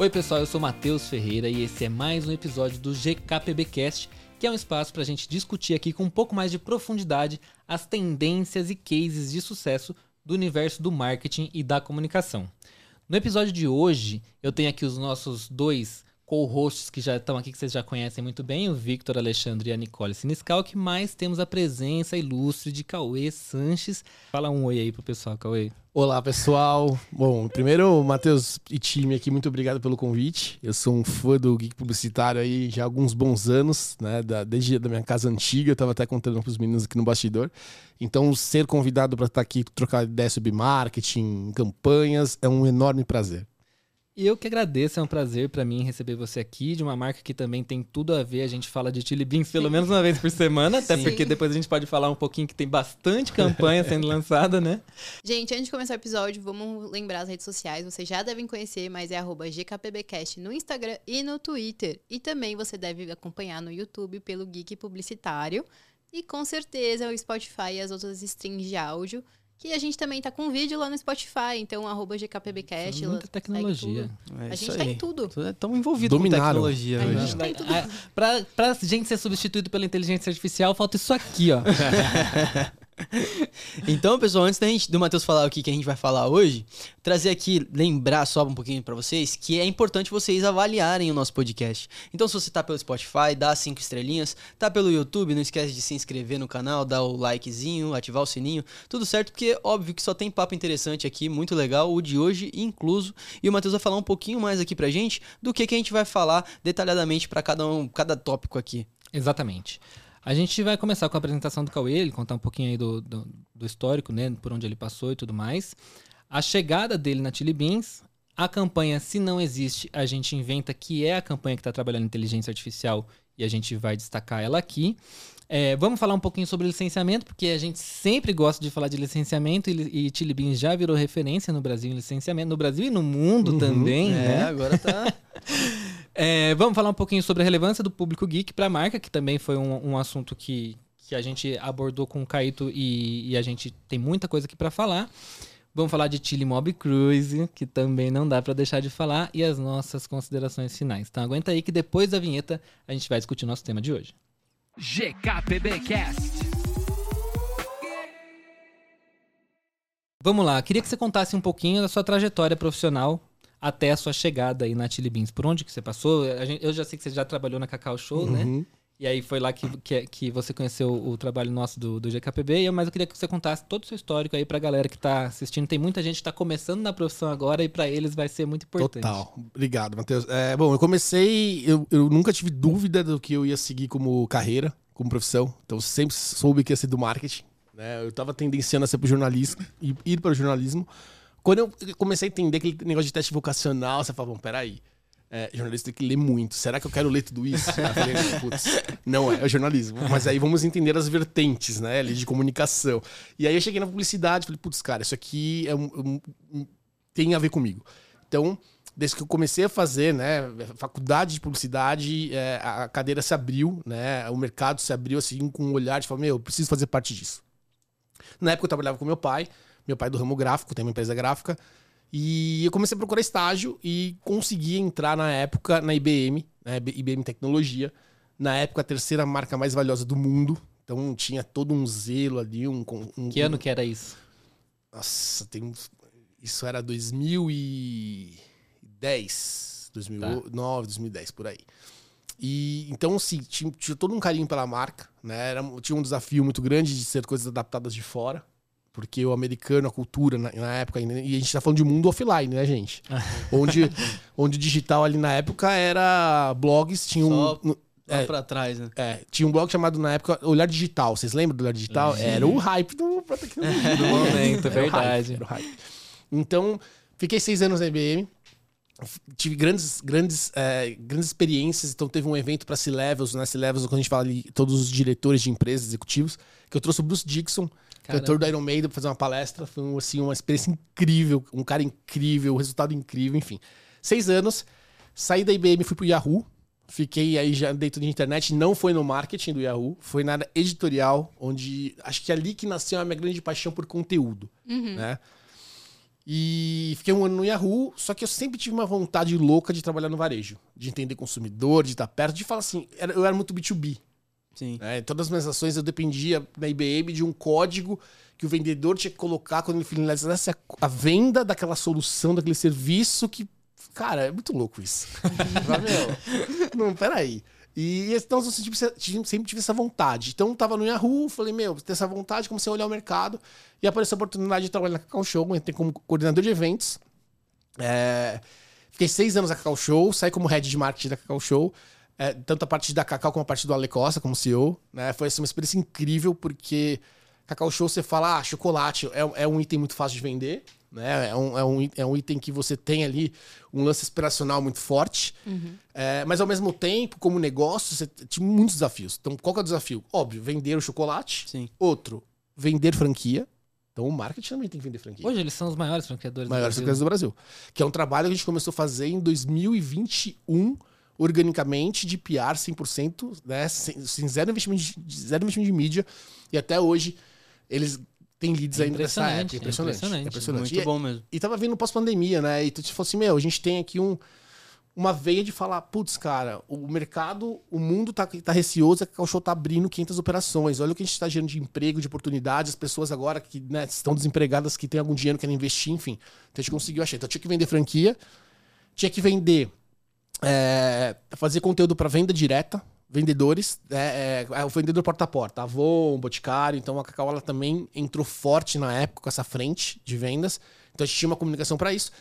Oi, pessoal, eu sou Matheus Ferreira e esse é mais um episódio do GKPBcast, que é um espaço para a gente discutir aqui com um pouco mais de profundidade as tendências e cases de sucesso do universo do marketing e da comunicação. No episódio de hoje, eu tenho aqui os nossos dois co-hosts que já estão aqui, que vocês já conhecem muito bem, o Victor Alexandre e a Nicole Siniscal, que mais temos a presença ilustre de Cauê Sanches. Fala um oi aí pro pessoal, Cauê. Olá, pessoal. Bom, primeiro, Matheus e time aqui, muito obrigado pelo convite. Eu sou um fã do Geek Publicitário aí já há alguns bons anos, né? Da, desde a minha casa antiga, eu tava até contando pros meninos aqui no bastidor. Então, ser convidado para estar aqui, trocar ideia sobre marketing, campanhas, é um enorme prazer. E eu que agradeço, é um prazer para mim receber você aqui, de uma marca que também tem tudo a ver. A gente fala de Chili Beans pelo menos uma vez por semana, até Sim. porque depois a gente pode falar um pouquinho que tem bastante campanha sendo lançada, né? Gente, antes de começar o episódio, vamos lembrar as redes sociais. Vocês já devem conhecer, mas é GKPBcast no Instagram e no Twitter. E também você deve acompanhar no YouTube pelo Geek Publicitário. E com certeza o Spotify e as outras streams de áudio que a gente também tá com vídeo lá no Spotify, então arroba GKPBcast. Muita tecnologia. É a gente tá em tudo. Estamos envolvidos com tecnologia. A gente tá em tudo. Pra, pra gente ser substituído pela inteligência artificial, falta isso aqui, ó. então, pessoal, antes da gente, do Matheus falar o que, que a gente vai falar hoje, trazer aqui, lembrar só um pouquinho para vocês que é importante vocês avaliarem o nosso podcast. Então, se você tá pelo Spotify, dá cinco estrelinhas, tá pelo YouTube, não esquece de se inscrever no canal, dar o likezinho, ativar o sininho, tudo certo, porque óbvio que só tem papo interessante aqui, muito legal, o de hoje incluso. E o Matheus vai falar um pouquinho mais aqui pra gente do que, que a gente vai falar detalhadamente para cada um, cada tópico aqui. Exatamente. A gente vai começar com a apresentação do Cauê, ele contar um pouquinho aí do, do, do, histórico, né? Por onde ele passou e tudo mais. A chegada dele na Chili Beans, a campanha Se Não Existe, a gente inventa que é a campanha que está trabalhando inteligência artificial e a gente vai destacar ela aqui. É, vamos falar um pouquinho sobre licenciamento, porque a gente sempre gosta de falar de licenciamento e, e Chili Beans já virou referência no Brasil em licenciamento, no Brasil e no mundo uhum, também, é, né? agora tá. É, vamos falar um pouquinho sobre a relevância do público geek para a marca, que também foi um, um assunto que, que a gente abordou com o Caíto e, e a gente tem muita coisa aqui para falar. Vamos falar de Chile Mob Cruise, que também não dá para deixar de falar, e as nossas considerações finais. Então aguenta aí que depois da vinheta a gente vai discutir o nosso tema de hoje. GKPBcast. Vamos lá, queria que você contasse um pouquinho da sua trajetória profissional até a sua chegada aí na Chili Beans. Por onde que você passou? Gente, eu já sei que você já trabalhou na Cacau Show, né? uhum. né? E aí foi lá que, que, que, você conheceu o trabalho nosso do, do GKPB, mas eu queria que você contasse todo o seu histórico aí pra galera que tá assistindo. Tem muita gente que tá começando na profissão agora e para eles vai ser muito importante. Total. Obrigado, Matheus. É, bom, eu comecei, eu, eu nunca tive dúvida do que eu ia seguir como carreira, como profissão. Então sempre soube que ia ser do marketing. Né? Eu tava tendenciando a ser pro jornalismo, ir para o jornalismo. Quando eu comecei a entender aquele negócio de teste vocacional, você fala, bom, peraí. É, jornalista tem que ler muito. Será que eu quero ler tudo isso? não é, é jornalismo. Mas aí vamos entender as vertentes, né? Ali de comunicação. E aí eu cheguei na publicidade, falei, putz, cara, isso aqui é um, um, tem a ver comigo. Então, desde que eu comecei a fazer, né, faculdade de publicidade, é, a cadeira se abriu, né, o mercado se abriu assim com um olhar de falar, meu, eu preciso fazer parte disso. Na época eu trabalhava com meu pai, meu pai é do ramo gráfico, tem uma empresa gráfica. E eu comecei a procurar estágio e consegui entrar na época na IBM, né, IBM Tecnologia. Na época, a terceira marca mais valiosa do mundo. Então tinha todo um zelo ali. Um, um que ano que era isso? Nossa, tem Isso era 2010, 2009, tá. 2010, por aí. E então, assim, tinha, tinha, todo um carinho pela marca, né? Era, tinha um desafio muito grande de ser coisas adaptadas de fora. Porque o americano, a cultura, na, na época, e a gente tá falando de mundo offline, né, gente? onde, onde o digital ali na época era blogs, tinha Só... um. É, pra trás, né? É, tinha um blog chamado na época Olhar Digital. Vocês lembram do Olhar Digital? Sim. Era o hype do do momento, é verdade. Hype, hype. Então, fiquei seis anos na IBM. Tive grandes, grandes, é, grandes experiências. Então, teve um evento para C-Levels. Né? C-Levels, quando a gente fala ali, todos os diretores de empresas, executivos, que eu trouxe o Bruce Dixon, cantor do Iron Maiden, pra fazer uma palestra. Foi assim, uma experiência incrível, um cara incrível, um resultado incrível, enfim. Seis anos, saí da IBM, fui pro Yahoo. Fiquei aí já dentro de internet, não foi no marketing do Yahoo, foi na área editorial, onde acho que é ali que nasceu a minha grande paixão por conteúdo, uhum. né? E fiquei um ano no Yahoo, só que eu sempre tive uma vontade louca de trabalhar no varejo, de entender consumidor, de estar perto, de falar assim, eu era muito B2B. Sim. Né? Em todas as minhas ações eu dependia na IBM de um código que o vendedor tinha que colocar quando ele finalizasse a, a venda daquela solução, daquele serviço que. Cara, é muito louco isso. Meu, não, peraí. E então eu sempre, tive- sempre tive essa vontade. Então eu tava no Yahoo, falei, meu, ter essa vontade, comecei a olhar o mercado e apareceu a oportunidade de trabalhar na Cacau Show, entrei como coordenador de eventos. É, Fiquei seis anos na Cacau Show, saí como head de marketing da Cacau Show. É, tanto a parte da Cacau como a parte do Ale Costa, como CEO. Né? Foi assim, uma experiência incrível, porque Cacau Show você fala, ah, chocolate é, é um item muito fácil de vender. Né? É, um, é, um, é um item que você tem ali um lance aspiracional muito forte. É, mas ao mesmo tempo, como negócio, você tinha muitos desafios. Então, qual que é o desafio? Óbvio, vender o chocolate. Sim. Outro, vender franquia. Então o marketing também tem que vender franquia Hoje eles são os maiores franqueadores maiores do Brasil. empresas do Brasil. Que é um trabalho que a gente começou a fazer em 2021, organicamente, de PR 100%, né? Sem, sem zero, investimento de, zero investimento de mídia. E até hoje, eles têm leads É ainda nessa impressionante, época. é Impressionante. impressionante. impressionante. Muito E- bom mesmo. e tava vindo pós-pandemia, né? E tu te falou assim, meu, a gente tem aqui um, uma veia de falar, putz, cara, o mercado, o mundo tá, tá receoso, a Cacau Show tá abrindo 500 operações. Olha o que a gente tá gerando de emprego, de oportunidades, as pessoas agora que né, estão desempregadas, que têm algum dinheiro, querem investir, enfim. Então a gente conseguiu achar. Então tinha que vender franquia, tinha que vender, é, fazer conteúdo para venda direta, vendedores, é, é, o vendedor porta a porta, Avon, Boticário, então a Cacau ela também entrou forte na época com essa frente de vendas, então a gente tinha uma comunicação para isso.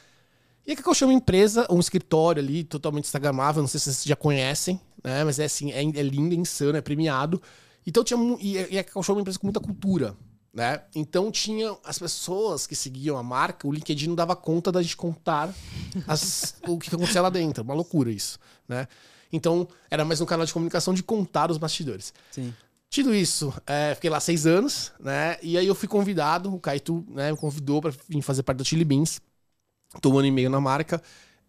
E a Cacau é uma empresa, um escritório ali totalmente instagramável, não sei se vocês já conhecem, né, mas é assim, é, é lindo, é insano, é premiado. Então tinha e, e a Cacau Show é uma empresa com muita cultura, né? Então tinha as pessoas que seguiam a marca, o LinkedIn não dava conta da gente contar as- o que acontecia lá dentro, uma loucura isso, né? Então era mais um canal de comunicação de contar os bastidores. Sim. Tido isso, é, fiquei lá seis anos, né? E aí eu fui convidado, o Kaitu né, me convidou para vir fazer parte da Chili Beans. Tô um ano e meio na marca.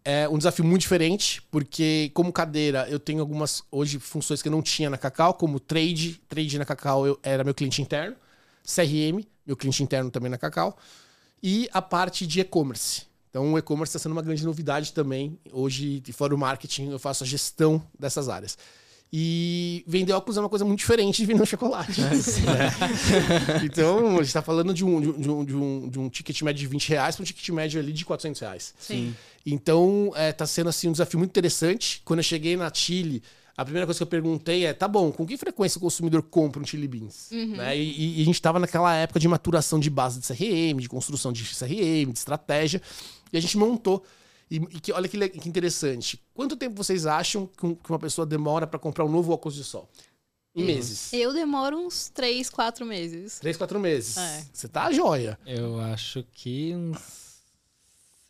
É um desafio muito diferente, porque como cadeira eu tenho algumas hoje funções que eu não tinha na Cacau, como trade, trade na Cacau eu, era meu cliente interno, CRM, meu cliente interno também na Cacau, e a parte de e-commerce. Então o e-commerce está sendo uma grande novidade também. Hoje, fora o marketing, eu faço a gestão dessas áreas. E vender óculos é uma coisa muito diferente de vender um chocolate. né? então, a gente tá falando de um, de, um, de, um, de um ticket médio de 20 reais para um ticket médio ali de 400 reais. Sim. Então, é, tá sendo assim um desafio muito interessante. Quando eu cheguei na Chile, a primeira coisa que eu perguntei é: tá bom, com que frequência o consumidor compra um Chili Beans? Né? E, e a gente tava naquela época de maturação de base de CRM, de construção de CRM, de estratégia, e a gente montou. E, e que, olha que, que interessante. Quanto tempo vocês acham que, um- que uma pessoa demora para comprar um novo óculos de sol? Em meses. Eu demoro uns 3, 4 meses. Três, quatro meses. É. Você tá joia. Eu acho que uns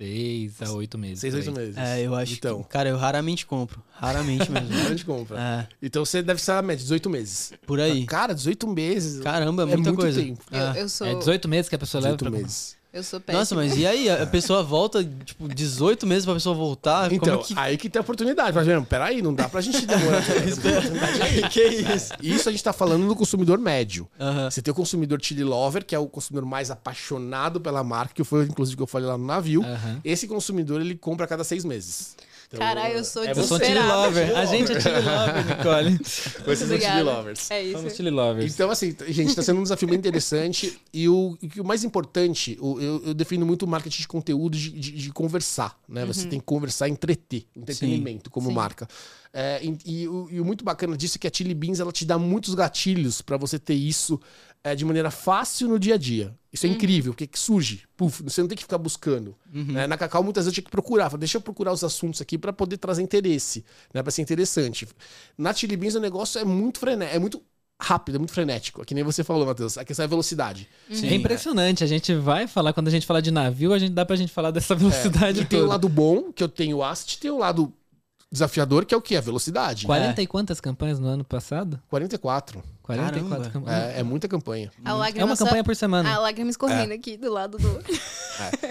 seis a oito meses. Seis, por oito meses. É, eu acho Então, que. Cara, eu raramente compro. Raramente mesmo. a gente compra. é, Então você deve ser a média, 18 meses. por aí. Cara, 18 meses. Caramba, é é muita muito coisa. tempo. Eu, eu sou. É 18 meses que a pessoa leva 18 pra meses. Eu sou péssima. Nossa, mas e aí? A pessoa volta, tipo, 18 meses pra pessoa voltar? Então, Como é que... aí que tem a oportunidade. Mas, mesmo, peraí, não dá pra gente demorar. que isso? Isso a gente tá falando do consumidor médio. Aham. Você tem o consumidor chili lover, que é o consumidor mais apaixonado pela marca, que foi inclusive que eu falei lá no navio. Aham. Esse consumidor, ele compra a cada seis meses. Então, Caralho, eu sou é Eu sou um chili lover. A gente é chili lover, Nicole. Vocês são chili lovers. É isso. Somos chili lovers. Então, assim, gente, tá sendo um desafio bem interessante. E o, o mais importante, o- eu, eu defino muito o marketing de conteúdo de, de- de conversar, né? Você tem que conversar, entreter, entretenimento como Sim. marca. É, e, e o, e o muito bacana disso é que a Chili Beans ela te dá muitos gatilhos para você ter isso é, de maneira fácil no dia a dia. Isso é incrível, porque que surge. Puf, você não tem que ficar buscando. né? Na Cacau, muitas vezes eu tinha que procurar. Falei, deixa eu procurar os assuntos aqui para poder trazer interesse, né? Para ser interessante. Na Chili Beans o negócio é muito frenético, é muito rápido, é muito frenético. É que nem você falou, Matheus. A questão é a velocidade. é impressionante. A gente vai falar, quando a gente falar de navio, a gente dá pra gente falar dessa velocidade E tem o toda. lado bom, que eu tenho o Ast, tem o lado desafiador, que é o que? A velocidade. 40 e quantas campanhas no ano passado? 44. 44 Caramba. campanhas. É, é muita campanha. É uma só- campanha por semana. A lágrima escorrendo aqui do lado do.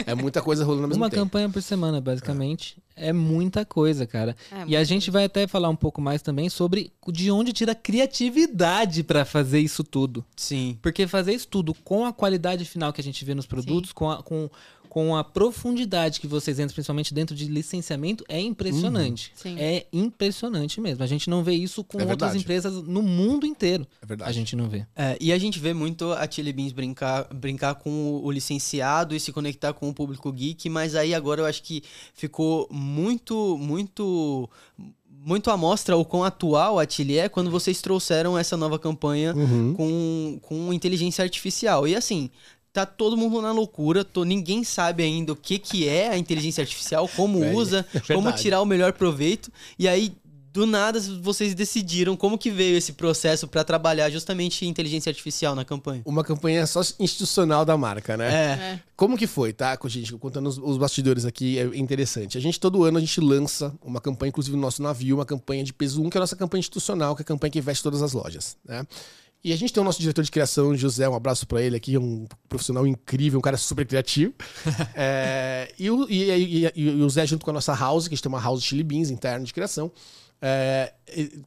É, é muita coisa rolando ao mesmo Uma tempo. campanha por semana, basicamente. É. muita coisa, cara. É, e a gente vai até falar um pouco mais também sobre de onde tira a criatividade pra fazer isso tudo. Sim. Porque fazer isso tudo com a qualidade final que a gente vê nos produtos, com, a- com, com a profundidade que vocês entram, principalmente dentro de licenciamento, é impressionante. Sim. É impressionante mesmo. A gente não vê isso com É outras empresas no mundo inteiro. É verdade. A gente não vê. É, e a gente vê muito a Chili Beans brincar, brincar com o, licenciado e se conectar com o público geek, mas aí agora eu acho que ficou muito, muito, muito à mostra o quão atual a Chili é quando vocês trouxeram essa nova campanha Uhum. com, com inteligência artificial. E assim, tá todo mundo na loucura, tô, ninguém sabe ainda o que, que é a inteligência artificial, como É, usa, é como tirar o melhor proveito. E aí, do nada, vocês decidiram como que veio esse processo para trabalhar justamente inteligência artificial na campanha. Uma campanha só institucional da marca, né? É. É. Como que foi, tá? Com- Gente, contando os, os bastidores aqui, é interessante. A gente, todo ano, a gente lança uma campanha, inclusive no nosso navio, uma campanha de peso 1, que é a nossa campanha institucional, que é a campanha que veste todas as lojas, né? E a gente tem o nosso diretor de criação, José, um abraço pra ele aqui, um profissional incrível, um cara super criativo. É, e, o, e, e- e o Zé, junto com a nossa house, que a gente tem uma house Chili Beans interna de criação, é,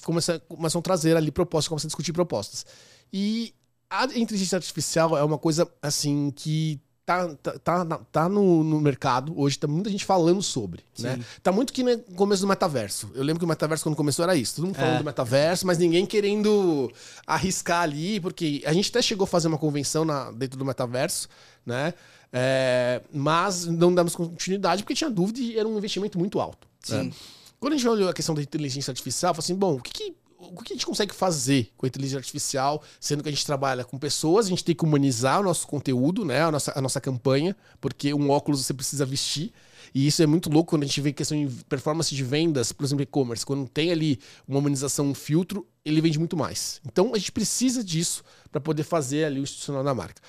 começa, começam a trazer ali propostas, começam a discutir propostas. E a inteligência artificial é uma coisa, assim, que tá, tá, tá, tá no, no mercado, hoje tá muita gente falando sobre, né? Tá muito que no começo do metaverso. Eu lembro que o metaverso, quando começou, era isso. Todo mundo falando É. do metaverso, mas ninguém querendo arriscar ali, porque a gente até chegou a fazer uma convenção na- dentro do metaverso, né? É, mas não damos continuidade porque tinha dúvida e era um investimento muito alto. né? Quando a gente olhou a questão da inteligência artificial, falou assim, bom, o que, que- o que a gente consegue fazer com a inteligência artificial, sendo que a gente trabalha com pessoas, a gente tem que humanizar o nosso conteúdo, né, a nossa, a nossa campanha, porque um óculos você precisa vestir, e isso é muito louco quando a gente vê questão de performance de vendas, por exemplo, e-commerce, quando tem ali uma humanização, um filtro, ele vende muito mais. Então a gente precisa disso para poder fazer ali o institucional da marca.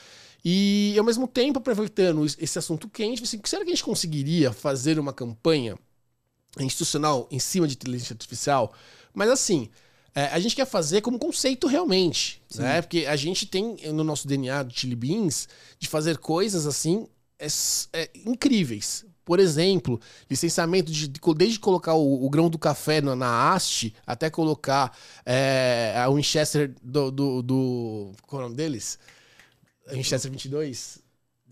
E ao mesmo tempo, aproveitando esse assunto quente, assim, será que a gente conseguiria fazer uma campanha institucional em cima de inteligência artificial, mas assim, é, a gente quer fazer como conceito realmente, né? Porque a gente tem no nosso DNA do Chili Beans de fazer coisas assim é é, incríveis. Por exemplo, licenciamento de, de- desde colocar o, o grão do café na, na haste até colocar é, a Winchester do, do, do. Qual é o nome deles? A Winchester 22?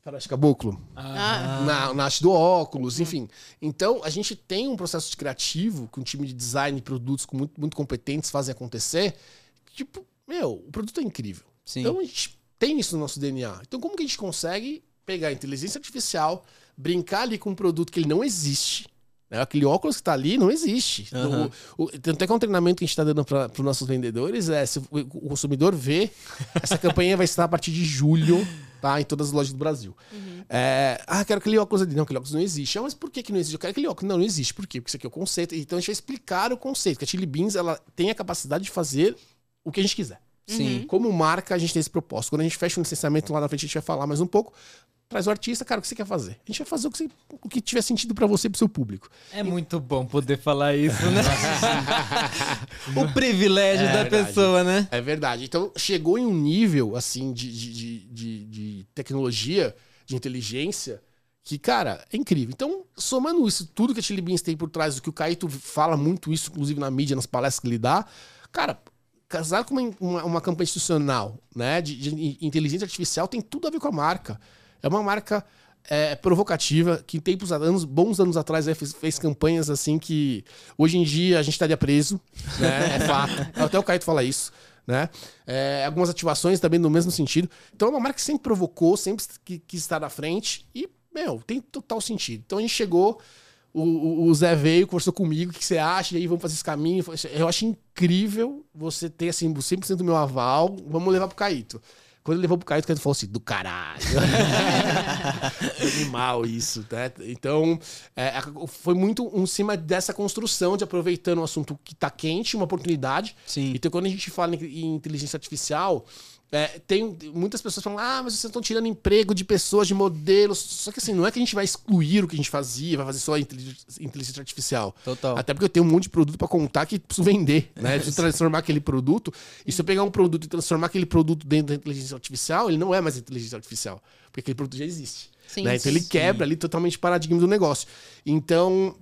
Faroeste Caboclo Ah. na, na haste do óculos, enfim. Então, a gente tem um processo de criativo, com um time de design e produtos com muito, muito competentes fazem acontecer. Tipo, meu, o produto é incrível. Sim. Então, a gente tem isso no nosso DNA. Então, como que a gente consegue pegar a inteligência artificial, brincar ali com um produto que ele não existe, né? Aquele óculos que tá ali não existe. Aham. O, o, tanto é que é um treinamento que a gente está dando para os nossos vendedores, é se o, o consumidor vê, essa campanha vai estar a partir de julho, tá? Em todas as lojas do Brasil. É, ah, quero aquele óculos ali. Não, aquele óculos não existe. Ah, mas por que, que não existe? Eu quero aquele óculos. Não, não existe. Por quê? Porque isso aqui é o conceito. Então a gente vai explicar o conceito. Que a Chili Beans ela tem a capacidade de fazer o que a gente quiser. Sim. Como marca, a gente tem esse propósito. Quando a gente fecha um licenciamento lá na frente, a gente vai falar mais um pouco. Traz o artista, cara, o que você quer fazer? A gente vai fazer o que, você- o que tiver sentido pra você e pro seu público. É muito bom poder falar isso, né? o privilégio É da verdade. pessoa, né? É verdade. Então, chegou em um nível, assim, de, de, de, de- de tecnologia, de inteligência, que, cara, é incrível. Então, somando isso, tudo que a Chili Beans tem por trás, o que o Caíto fala muito isso, inclusive na mídia, nas palestras que ele dá, cara, casar com uma, uma, uma campanha institucional, né, de, de inteligência artificial, tem tudo a ver com a marca. É uma marca é, provocativa, que tempos anos, bons anos atrás aí fez, fez campanhas assim que hoje em dia a gente estaria preso, né? É fato. Até o Caíto fala isso. Né? É, algumas ativações também no mesmo sentido. Então é uma marca que sempre provocou, sempre que- quis estar na frente e, meu, tem total sentido. Então a gente chegou, o, o- Zé veio, conversou comigo, o que você acha? E aí vamos fazer esse caminho. Eu acho incrível você ter assim, 100% do meu aval, vamos levar pro Caíto. Quando ele levou pro Caíto, o Caíto falou assim, do caralho. Animal isso, né? Então, é, foi muito em cima dessa construção de aproveitando um assunto que tá quente, uma oportunidade. Sim. Então, quando a gente fala em inteligência artificial, é, tem muitas pessoas falam, ah, mas vocês estão tirando emprego de pessoas, de modelos. Só que assim, não é que a gente vai excluir o que a gente fazia, vai fazer só a inteligência artificial. Total. Até porque eu tenho um monte de produto pra contar que preciso vender, né? Preciso transformar aquele produto. E se eu pegar um produto e transformar aquele produto dentro da inteligência artificial, ele não é mais inteligência artificial. Porque aquele produto já existe. Sim, né? Então ele sim. quebra ali totalmente o paradigma do negócio. Então,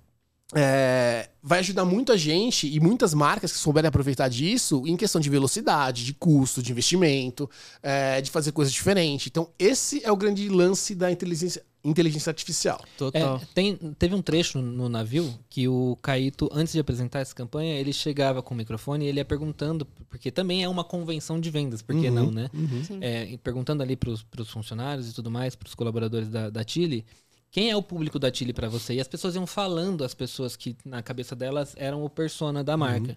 é, vai ajudar muito a gente e muitas marcas que souberem aproveitar disso em questão de velocidade, de custo, de investimento, é, de fazer coisas diferentes. Então, esse é o grande lance da inteligência, inteligência artificial. Total. É, tem, teve um trecho no navio que o Caíto, antes de apresentar essa campanha, ele chegava com o microfone e ele ia perguntando, porque também é uma convenção de vendas, por que Uhum, não, né? Sim. É, perguntando ali pros, pros funcionários e tudo mais, pros colaboradores da, da Chile, quem é o público da Chile pra você? E as pessoas iam falando, as pessoas que na cabeça delas eram o persona da marca.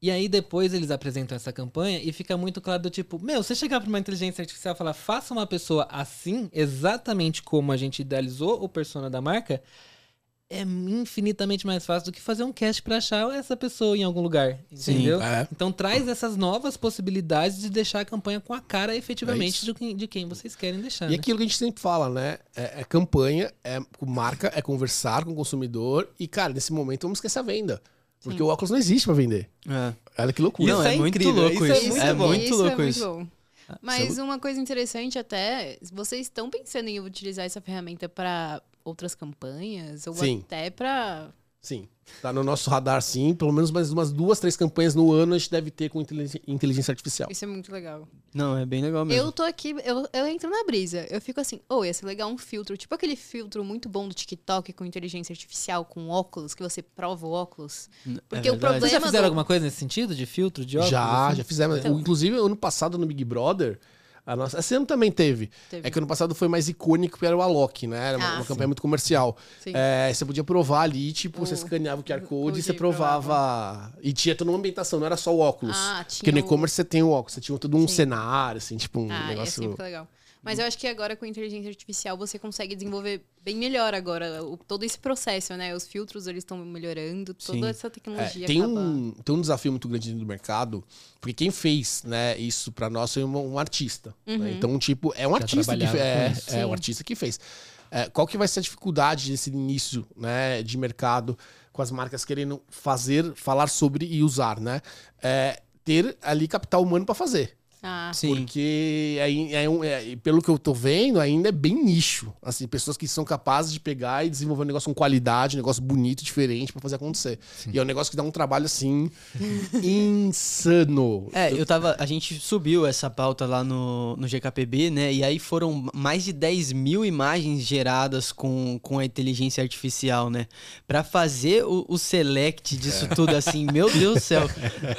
E aí depois eles apresentam essa campanha e fica muito claro do tipo, meu, você chegar pra uma inteligência artificial e falar, faça uma pessoa assim, exatamente como a gente idealizou o persona da marca, é infinitamente mais fácil do que fazer um cast pra achar essa pessoa em algum lugar, Sim. entendeu? É. Então traz essas novas possibilidades de deixar a campanha com a cara É efetivamente isso. de, quem, de quem vocês querem deixar. E né? aquilo que a gente sempre fala, né? É, é campanha, é marca, é conversar com o consumidor. E, cara, nesse momento vamos esquecer a venda. Porque Sim. o óculos não existe pra vender. É. Olha que loucura. Não, Isso é, é muito incrível, louco isso é isso. muito É bom. muito isso louco é isso. muito. Mas uma coisa interessante até, vocês estão pensando em utilizar essa ferramenta para outras campanhas ou Sim. até para Sim. Tá no nosso radar, sim. Pelo menos mais umas duas, três campanhas no ano a gente deve ter com inteligência, artificial. isso é muito legal. Não, é bem legal mesmo. Eu tô aqui, eu, eu entro na brisa. Eu fico assim, oh, ia ser legal um filtro, tipo aquele filtro muito bom do TikTok com inteligência artificial, com óculos, que você prova o óculos. Porque o verdade. problema- Vocês já fizeram do- alguma coisa nesse sentido, de filtro, de óculos? já, assim? já fizemos. Então. Inclusive, ano passado no Big Brother, a nossa. Esse ano também teve. Teve. É que ano passado foi mais icônico, que era o Alok, né? Era uma, Ah, uma sim. campanha muito comercial. É, você podia provar ali, tipo, O- você escaneava o QR Code e você provava. E tinha toda uma ambientação, não era só o óculos. Ah, Porque no tinha e-commerce você tem o óculos, você tinha todo um Sim. cenário, assim, tipo, um Ah, é negócio. sempre legal. Mas eu acho que agora com inteligência artificial você consegue desenvolver bem melhor agora o- todo esse processo, né? Os filtros eles estão melhorando, toda Sim. essa É, tecnologia tem, acaba... um, tem um desafio muito grande dentro do mercado, porque quem fez né, isso pra nós foi um, um artista. né? Uhum. Então, tipo, é um Já artista que é, é Sim. um artista que fez. É, qual que vai ser a dificuldade desse início né, de mercado com as marcas querendo fazer, falar sobre e usar, né? É, ter ali capital humano pra fazer. Ah, Sim. Porque aí é um- é- pelo que eu tô vendo, ainda é bem nicho. Assim, pessoas que são capazes de pegar e desenvolver um negócio com qualidade, um negócio bonito, diferente pra fazer acontecer. E é um negócio que dá um trabalho assim insano. É, eu tava. A gente subiu essa pauta lá no, no GKPB, né? E aí foram mais de 10 mil imagens geradas com, com a inteligência artificial, né? Pra fazer o, o select disso tudo assim, meu Deus do céu.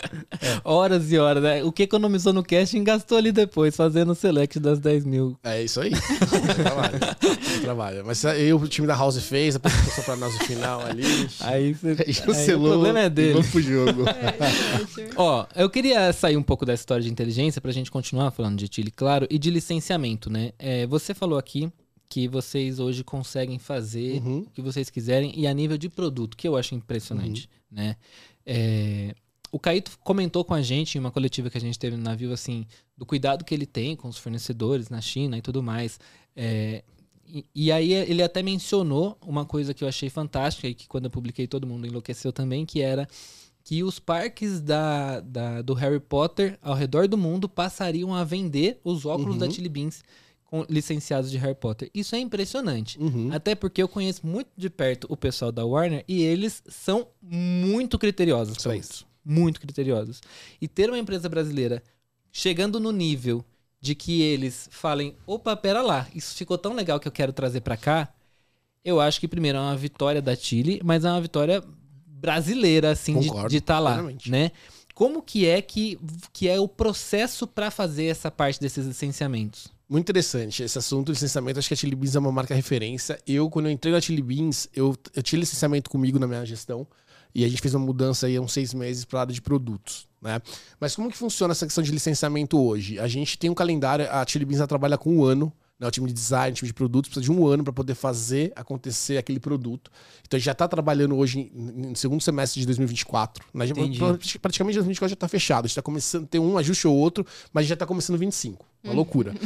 Horas e horas, né? O que economizou no casting gastou ali depois, fazendo o select das 10 mil. É isso aí. trabalho. trabalho. Mas eu, o time da House fez, a apresentação pra nós no final ali. Aí, você, Aí aí o problema é dele. Vamos pro jogo. Ó, eu queria sair um pouco da história de inteligência pra gente continuar falando de Chile, claro, e de licenciamento, né? É, você falou aqui que vocês hoje conseguem fazer Uhum. o que vocês quiserem e a nível de produto, que eu acho impressionante, né? É, o Caíto comentou com a gente em uma coletiva que a gente teve no navio, assim, do cuidado que ele tem com os fornecedores na China e tudo mais. É, e, e aí ele até mencionou uma coisa que eu achei fantástica e que quando eu publiquei todo mundo enlouqueceu também, que era que os parques da, da- do Harry Potter ao redor do mundo passariam a vender os óculos Uhum. da Chili Beans com, licenciados de Harry Potter. Isso é impressionante. Uhum. Até porque eu conheço muito de perto o pessoal da Warner e eles são muito criteriosos para isso. Muito criteriosos. E ter uma empresa brasileira chegando no nível de que eles falem, opa, pera lá, isso ficou tão legal que eu quero trazer para cá, eu acho que primeiro é uma vitória da Chile, mas é uma vitória brasileira, assim, de Concordo, estar lá, plenamente. né? Como que é que, que é o processo para fazer essa parte desses licenciamentos? Muito interessante esse assunto de licenciamento. Acho que a Chili Beans é uma marca referência. Eu, quando eu entrei na Chili Beans, eu, eu tinha licenciamento comigo na minha gestão. E a gente fez uma mudança aí há uns seis meses para a área de produtos. Né? Mas como que funciona essa questão de licenciamento hoje? A gente tem um calendário, a Chili Beans trabalha com um ano. Né? O time de design, o time de produtos precisa de um ano para poder fazer acontecer aquele produto. Então a gente já está trabalhando hoje no segundo semestre de 2024. Né? Entendi. Praticamente 2024 já está fechado. A gente está começando a ter um ajuste ou outro, mas já está começando 25. Uma loucura.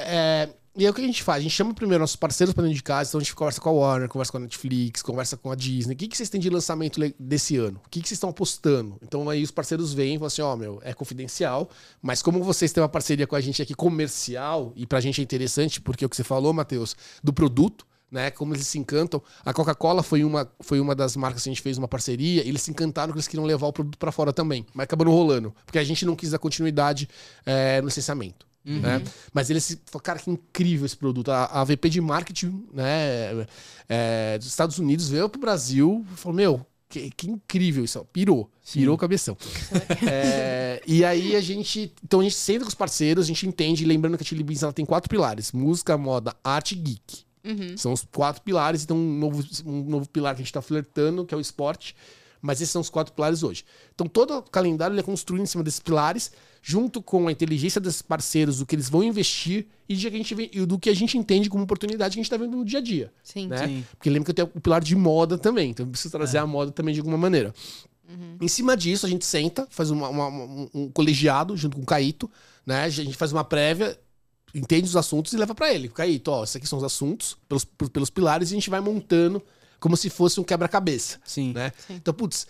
É, e aí o que a gente faz? A gente chama primeiro nossos parceiros para dentro de casa, então a gente conversa com a Warner, conversa com a Netflix, conversa com a Disney. O que, que vocês têm de lançamento desse ano? O que, que vocês estão apostando? Então aí os parceiros vêm e falam assim, ó, meu, é confidencial, mas como vocês têm uma parceria com a gente aqui comercial, e pra gente é interessante, porque é o que você falou, Matheus, do produto, né? Como eles se encantam. A Coca-Cola foi uma, foi uma das marcas que a gente fez uma parceria. Eles se encantaram que eles queriam levar o produto para fora também. Mas acabou não rolando. Porque a gente não quis dar continuidade é, no licenciamento. Né? Mas eles falaram, cara, que incrível esse produto. A, a VP de marketing né, é, dos Estados Unidos veio pro Brasil e falou: Meu, que, que incrível isso. Pirou. Pirou o cabeção. É, e aí a gente. Então a gente senta com os parceiros, a gente entende, lembrando que a Chili Beans ela tem quatro pilares: música, moda, arte e geek. Uhum. São os quatro pilares, então um novo, um novo pilar que a gente está flertando, que é o esporte. Mas esses são os quatro pilares hoje. Então todo o calendário ele é construído em cima desses pilares, junto com a inteligência desses parceiros, do que eles vão investir e de que a gente vê- e do que a gente entende como oportunidade que a gente está vendo no dia a dia. Sim. Né? Sim. Porque lembra que eu tenho o pilar de moda também, então eu preciso trazer a moda também de alguma maneira. Em cima disso, a gente senta, faz uma- uma- um, um colegiado junto com o Caíto, né? A gente faz uma prévia, entende os assuntos e leva pra ele. Caíto, ó, esses aqui são os assuntos, pelos, pelos pilares, e a gente vai montando como se fosse um quebra-cabeça, Sim. né? Sim. Então, putz,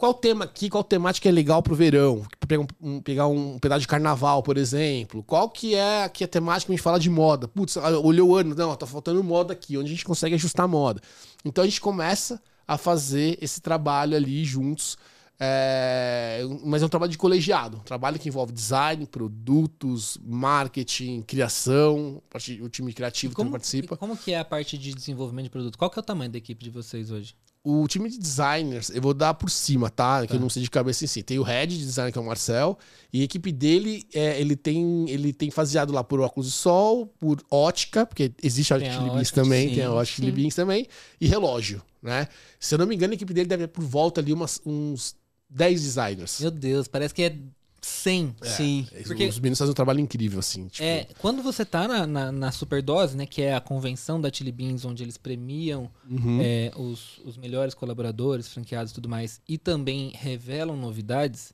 qual tema aqui, qual temática é legal pro verão? Pegar um, um- pegar um pedaço de carnaval, por exemplo. Qual que é aqui a temática que a gente fala de moda? Putz, ah, olhou o ano, não, tá faltando moda aqui, onde a gente consegue ajustar a moda. Então a gente começa a fazer esse trabalho ali juntos. é, mas é um trabalho de colegiado, um trabalho que envolve design, produtos, marketing, criação, o time criativo Como, participa. como que é a parte de desenvolvimento de produto? Qual que é o tamanho da equipe de vocês hoje? O time de designers, eu vou dar por cima, tá? Que eu não sei de cabeça em si. Tem o head de design, que é o Marcel, e a equipe dele, é, ele tem ele tem faseado lá por óculos de sol, por ótica, porque existe a ótica Beans ótica, também, sim, tem a ótica. Beans também, e relógio, né? Se eu não me engano, a equipe dele deve ter por volta ali umas, uns 10 designers. Meu Deus, parece que é 100. Sim. Porque- Os meninos fazem um trabalho incrível, assim. Tipo, É, quando você tá na, na, na Superdose, né, que é a convenção da Chili Beans, onde eles premiam uhum. é, os, os melhores colaboradores, franqueados e tudo mais, e também revelam novidades,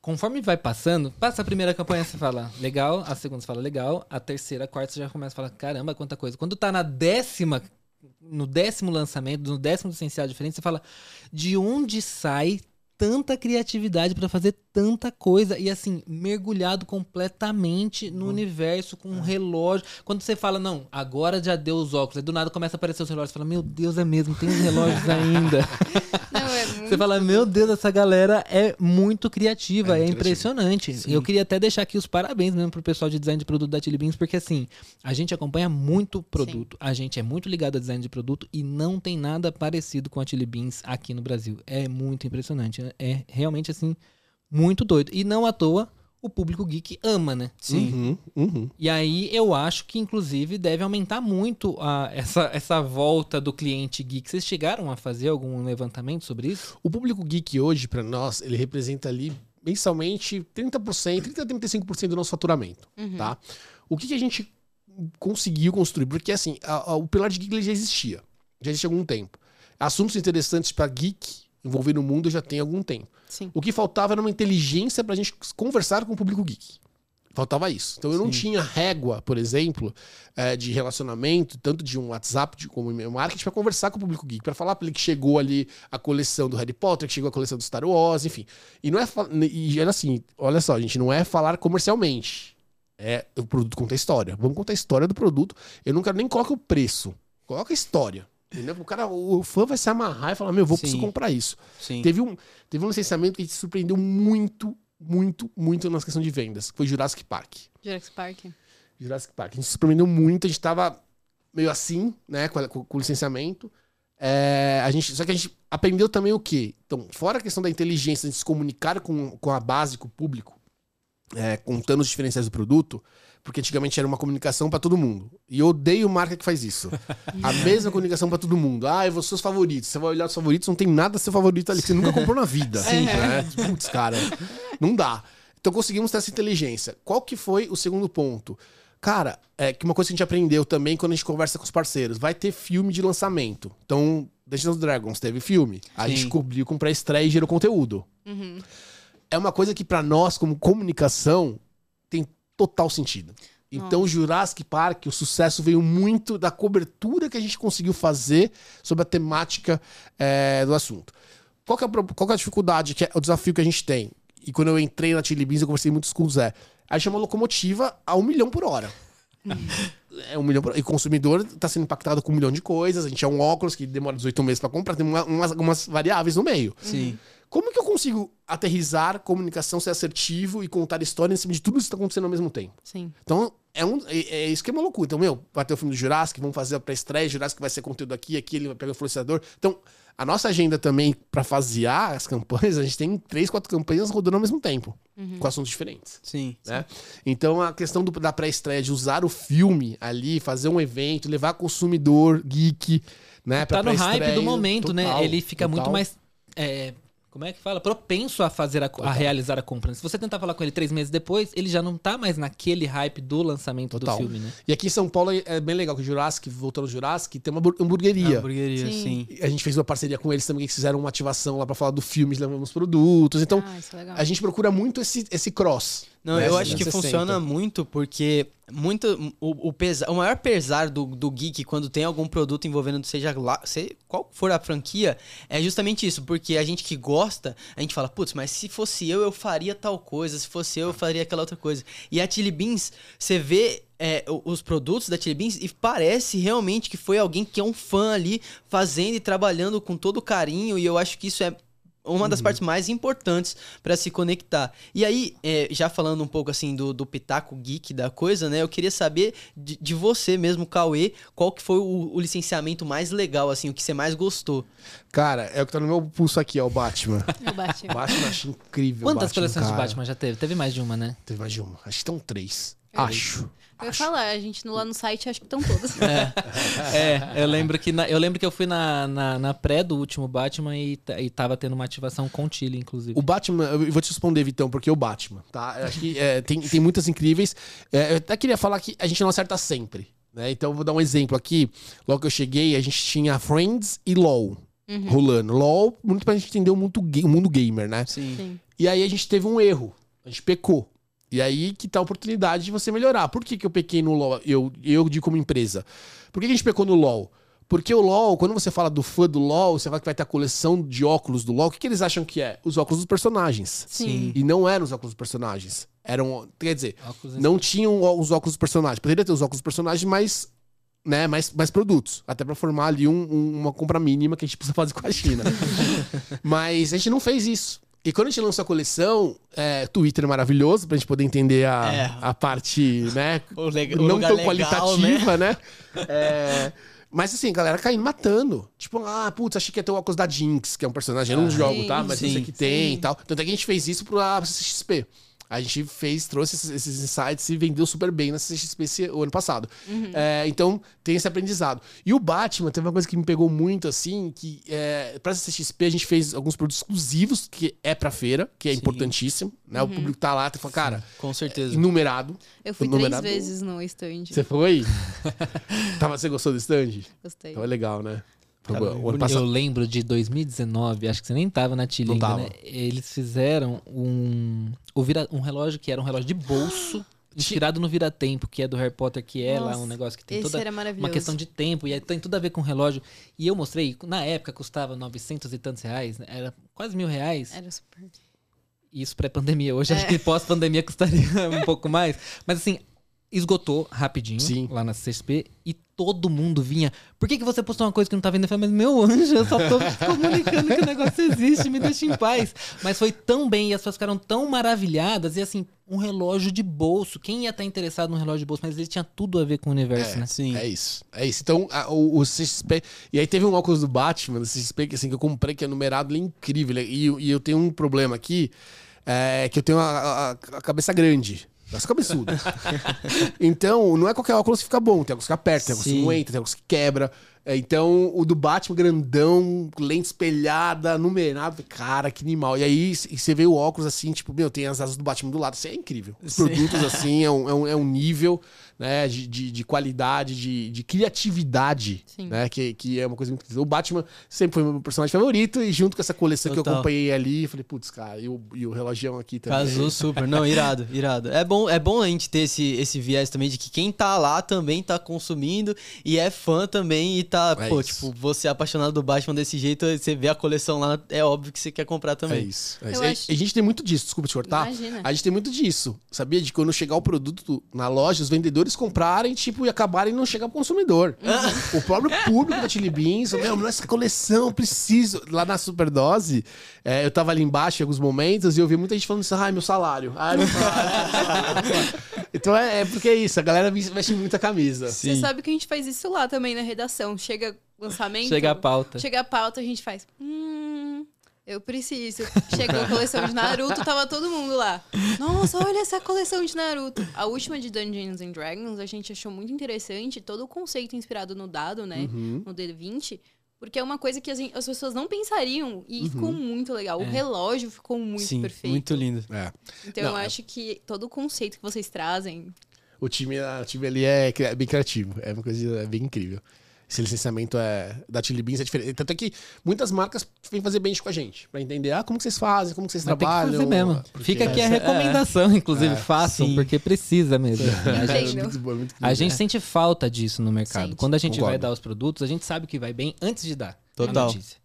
conforme vai passando, passa a primeira campanha, você fala legal, a segunda você fala legal, a terceira, a quarta você já começa a falar, caramba, quanta coisa. Quando tá na décima, no décimo lançamento, no décimo licenciado diferente, você fala, de onde sai tanta criatividade pra fazer tanta coisa e assim, mergulhado completamente no universo com um relógio. Quando você fala, não, agora já deu os óculos, aí do nada começa a aparecer os relógios, você fala, meu Deus, é mesmo, tem os relógios ainda. Não, é muito... Você fala, meu Deus, essa galera é muito criativa, É é, impressionante. Eu queria até deixar aqui os parabéns mesmo pro pessoal de design de produto da Chili Beans, porque assim, a gente acompanha muito produto, a gente é muito ligado a design de produto e não tem nada parecido com a Chili Beans aqui no Brasil. É muito impressionante, é realmente assim, muito doido. E não à toa, o público geek ama, né? Sim. Uhum, uhum. E aí eu acho que, inclusive, deve aumentar muito a- essa, essa volta do cliente geek. Vocês chegaram a fazer algum levantamento sobre isso? O público geek hoje, pra nós, ele representa ali mensalmente 30%, 30% a 35% do nosso faturamento, Uhum. tá? O que, que a gente conseguiu construir? Porque, assim, a- a- o pilar de geek ele já existia. Já existe há algum tempo. Assuntos interessantes pra geek envolver no mundo já tem algum tempo. Sim. O que faltava era uma inteligência pra gente conversar com o público geek. Faltava isso. Então eu não Sim. tinha régua, por exemplo, eh, de relacionamento, tanto de um WhatsApp de, como e-mail marketing, pra conversar com o público geek, pra falar pra ele que chegou ali a coleção do Harry Potter, que chegou a coleção do Star Wars, enfim. E não é e era assim, olha só, gente, não é falar comercialmente. É o produto conta a história. Vamos contar a história do produto. Eu não quero nem colocar o preço. Coloca a história. Entendeu? O cara, o fã vai se amarrar e falar: "Meu, vou preciso comprar isso". Sim. Teve um, teve um licenciamento que a gente se surpreendeu muito, muito, muito na questão de vendas. que Foi Jurassic Park. Jurassic Park. Jurassic Park. A gente se surpreendeu muito, a gente tava meio assim, né, com, com- com o licenciamento. É, a gente, só que a gente aprendeu também o quê? Então, fora a questão da inteligência, de se comunicar com, com a base, com o público, é, contando os diferenciais do produto, porque antigamente era uma comunicação pra todo mundo. E eu odeio marca que faz isso. A mesma comunicação pra todo mundo. Ah, eu vou seus favoritos. Você vai olhar os favoritos, não tem nada seu favorito ali que você nunca comprou na vida. Sim. Né? Putz, cara, não dá. Então conseguimos ter essa inteligência. Qual que foi o segundo ponto? Cara, é que uma coisa que a gente aprendeu também quando a gente conversa com os parceiros, vai ter filme de lançamento. Então, Dungeons and Dragons teve filme. A Sim. gente cobriu com pré-estreia e gerou conteúdo. Uhum. É uma coisa que pra nós, como comunicação, total sentido. Então, o Jurassic Park, o sucesso veio muito da cobertura que a gente conseguiu fazer sobre a temática é, do assunto. Qual é a, qual é a dificuldade, que é o desafio que a gente tem? E quando eu entrei na Chili Beans, eu conversei muito com o Zé. A gente é uma locomotiva a um milhão por hora. É um milhão por- E o consumidor está sendo impactado com um milhão de coisas. A gente é um óculos que demora 18 meses para comprar, tem uma- umas, algumas variáveis no meio. Sim. Como que eu consigo aterrizar comunicação, ser assertivo e contar história em cima de tudo isso que está acontecendo ao mesmo tempo? Sim. Então, é, um, é, é isso que é uma loucura. Então, meu, vai ter o filme do Jurassic, vamos fazer a pré-estreia, Jurassic vai ser conteúdo aqui, aqui ele vai pegar o influenciador. Então, a nossa agenda também, para fasear as campanhas, a gente tem três, quatro campanhas rodando ao mesmo tempo, com assuntos diferentes. Sim. Né? Então, a questão do- da pré-estreia, de usar o filme ali, fazer um evento, levar consumidor, geek, né? pra Tá no hype do momento, né? total, Ele fica muito total. mais. é, como é que fala? Propenso a fazer a, a realizar a compra. Se você tentar falar com ele três meses depois, ele já não tá mais naquele hype do lançamento Total. do filme, né? E aqui em São Paulo é bem legal que o Jurassic, voltando ao Jurassic, tem uma hambur- hamburgueria. Hamburgueria, Sim. sim. A gente fez uma parceria com eles também, que fizeram uma ativação lá pra falar do filme, levamos produtos. Então, Ah, isso é legal. a gente procura muito esse, esse cross. Não, eu acho que 360. funciona muito porque muito, o, o, pesa, o maior pesar do, do geek quando tem algum produto envolvendo, seja lá, se, qual for a franquia, é justamente isso. Porque a gente que gosta, a gente fala, putz, mas se fosse eu, eu faria tal coisa, se fosse eu, eu faria aquela outra coisa. E a Chili Beans, você vê é, os produtos da Chili Beans e parece realmente que foi alguém que é um fã ali fazendo e trabalhando com todo carinho. E eu acho que isso é uma das partes mais importantes para se conectar. E aí, é, já falando um pouco assim do, do pitaco geek da coisa, né? Eu queria saber de, de você mesmo, Cauê, qual que foi o, o licenciamento mais legal, assim, o que você mais gostou. Cara, é o que tá no meu pulso aqui, ó, o Batman. Eu bati. Batman eu acho incrível. Quantas Batman, coleções de cara. Batman já teve? Teve mais de uma, né? Teve mais de uma. Acho que estão três. Acho. Eu ia falar, a gente lá no site acho que estão todas. É, eu lembro que, na- eu lembro que eu fui na, na, na pré do último Batman e, e tava tendo uma ativação com o Chile, inclusive. O Batman, eu vou te responder, Vitão, porque o Batman, tá? Eu acho que é, tem, tem muitas incríveis. É, eu até queria falar que a gente não acerta sempre, né? Então eu vou dar um exemplo aqui. Logo que eu cheguei, a gente tinha Friends e LoL rolando. LoL, muito pra gente entender o mundo, o mundo gamer, né? Sim. Sim. E aí a gente teve um erro. A gente pecou. E aí que tá a oportunidade de você melhorar. Por que, que eu pequei no LoL? Eu, eu digo como empresa. Por que, que a gente pecou no LoL? Porque o LoL, quando você fala do fã do LoL, você fala que vai ter a coleção de óculos do LoL. O que, que eles acham que é? Os óculos dos personagens. Sim. E não eram os óculos dos personagens. Eram. Quer dizer, Óculos não tinham os óculos dos personagens. Poderia ter os óculos dos personagens, mas. Né, mais, mais produtos. Até pra formar ali um- um- uma compra mínima que a gente precisa fazer com a China. mas a gente não fez isso. E quando a gente lançou a coleção, é, Twitter é maravilhoso pra gente poder entender a, É. a parte, né? O lega- o não tão legal, qualitativa, né? É, mas assim, a galera caindo matando. Tipo, ah, putz, achei que ia ter o óculos da Jinx, que é um personagem. Eu não Ah, jogo, tá? Mas sim, sei que tem sim. e tal. Tanto é que a gente fez isso pra CXP. A gente fez, trouxe esses, esses insights e vendeu super bem na CXP o ano passado. É, então, tem esse aprendizado. E o Batman, teve uma coisa que me pegou muito, assim, que é, pra CXP a gente fez alguns produtos exclusivos, que é pra feira, que é Sim. importantíssimo, né? O público tá lá, tu fala, cara, Com certeza. numerado. Eu fui O três numerado- vezes no stand. Você foi? Tava, você gostou do stand? Gostei. Tava legal, né? O ano passado. Eu lembro de 2019, acho que você nem tava na Não ainda, né? Eles fizeram um, o vira, um relógio que era um relógio de bolso, inspirado no Vira-Tempo, que é do Harry Potter, que é lá Nossa, um negócio que tem toda uma questão de tempo, e aí tem tudo a ver com relógio. E eu mostrei, na época custava 900 e tantos reais, né? era quase mil reais. Era super. Isso pré-pandemia. Hoje acho É. que pós-pandemia custaria um pouco mais. Mas assim, esgotou rapidinho Sim. lá na CSP e todo mundo vinha. Por que, que você postou uma coisa que não tá vendo? Eu falei, mas meu anjo, eu só tô comunicando que o negócio existe, me deixa em paz. Mas foi tão bem e as pessoas ficaram tão maravilhadas. E assim, um relógio de bolso. Quem ia estar interessado num relógio de bolso? Mas ele tinha tudo a ver com o universo, né? Sim. É isso. É isso. Então, a- o, o CXP. E aí teve um óculos do Batman, do CXP, que assim, que eu comprei, que é numerado, ele é incrível. ele- E, e eu tenho um problema aqui, é, que eu tenho a, a- a cabeça grande. Eu sou cabeçudo. então, não é qualquer óculos que fica bom. Tem óculos que aperta, tem óculos que não entra, tem óculos que quebra. É, Então, o do Batman grandão, lente espelhada, numerado, cara, que animal. E aí, e você vê o óculos assim, tipo, meu, tem as asas do Batman do lado, isso é incrível. Os Sim. produtos, assim, é um, é um, é um nível, né, de, de, de qualidade, de, de criatividade, Sim. né, que, que é uma coisa muito incrível. O Batman sempre foi meu personagem favorito, e junto com essa coleção que eu Total. acompanhei ali, eu falei, putz, cara, e o, e o relogião aqui também. Casou super. Não, irado, irado. É bom, é bom a gente ter esse, esse viés também de que quem tá lá também tá consumindo e é fã também e tá, É pô, isso. tipo, você é apaixonado do Batman desse jeito, você vê a coleção lá, é óbvio que você quer comprar É também. isso. É isso. E- acho- A gente tem muito disso, desculpa te cortar. Imagina. A gente tem muito disso. Sabia? De quando chegar o produto na loja, os vendedores comprarem, tipo, e acabarem e não chegar pro consumidor. o próprio público da Chili Beans, meu, essa coleção, eu preciso. Lá na Superdose, é, eu tava ali embaixo em alguns momentos e eu vi muita gente falando isso, ai, meu salário. Ai, meu salário. então é, é porque é isso, a galera veste muita camisa. Você sabe que a gente faz isso lá também na redação. Chega lançamento. Chega a pauta. Chega a pauta, a gente faz. Hum, eu preciso. Chegou a coleção de Naruto, tava todo mundo lá. Nossa, olha essa coleção de Naruto. A última de Dungeons and Dragons a gente achou muito interessante. Todo o conceito inspirado no dado, né? Uhum. No D20. Porque é uma coisa que as, as pessoas não pensariam. E ficou muito legal. O relógio ficou muito Sim, perfeito. muito lindo. É. Então Não, eu é- acho que todo o conceito que vocês trazem. O time, o time ali é, é bem criativo. É uma coisa é bem incrível. Esse licenciamento é, da Chili Beans é diferente. Tanto é que muitas marcas vêm fazer bench com a gente. Pra entender ah, como que vocês fazem, como que vocês Mas tem que trabalham. fazer mesmo. porque- Fica aqui a Essa- é. recomendação, inclusive, É, façam, sim. porque precisa mesmo. A gente, é muito a gente sente falta disso no mercado. Sente. Quando a gente vai Concordo. dar os produtos, a gente sabe que vai bem antes de dar Total. a notícia.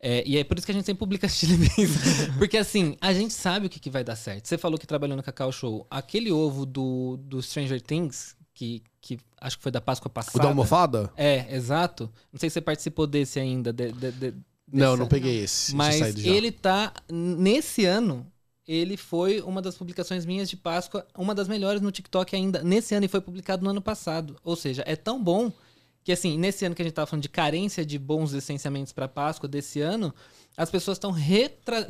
É, e é por isso que a gente sempre publica Chili Beans. Porque assim, a gente sabe o que, que vai dar certo. Você falou que trabalhou no Cacau Show. Aquele ovo do, do Stranger Things, que, que acho que foi da Páscoa passada. O da almofada? É, exato. Não sei se você participou desse ainda. de- de- de- Não, não peguei esse. Mas ele tá. Nesse ano, ele foi uma das publicações minhas de Páscoa, uma das melhores no TikTok ainda. Nesse ano e foi publicado no ano passado. Ou seja, é tão bom que, assim, nesse ano que a gente tava falando de carência de bons licenciamentos para Páscoa desse ano, as pessoas estão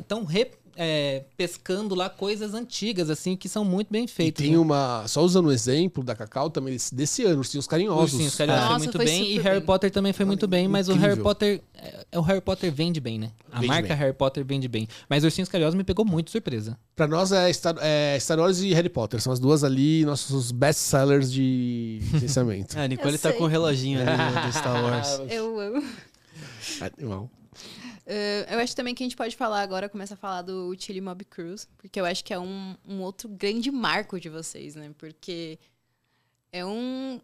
tão re, é, pescando lá coisas antigas, assim, que são muito bem E feitas. tem né? uma. Só usando o exemplo da Cacau também, desse- ano, os tinhos carinhosos. Ursinhos Carinhosos foi Nossa, muito foi bem e Harry bem. Potter também foi muito bem, mas o. Harry Potter é, é, o Harry Potter vende bem, né? A Vende marca bem. Harry Potter vende bem, mas Ursinhos Carinhosos me pegou muito de surpresa. Pra nós é Star, é Star Wars e Harry Potter. São as duas ali, nossos best sellers de licenciamento. É, a Nicole Eu tá sei. com o reloginho ali do- do Star Wars. Eu amo. Animal. Eh, eu acho também que a gente pode falar agora, começa a falar do Chili Mob Cruise, porque eu acho que é um, um outro grande marco de vocês, né? Porque é um.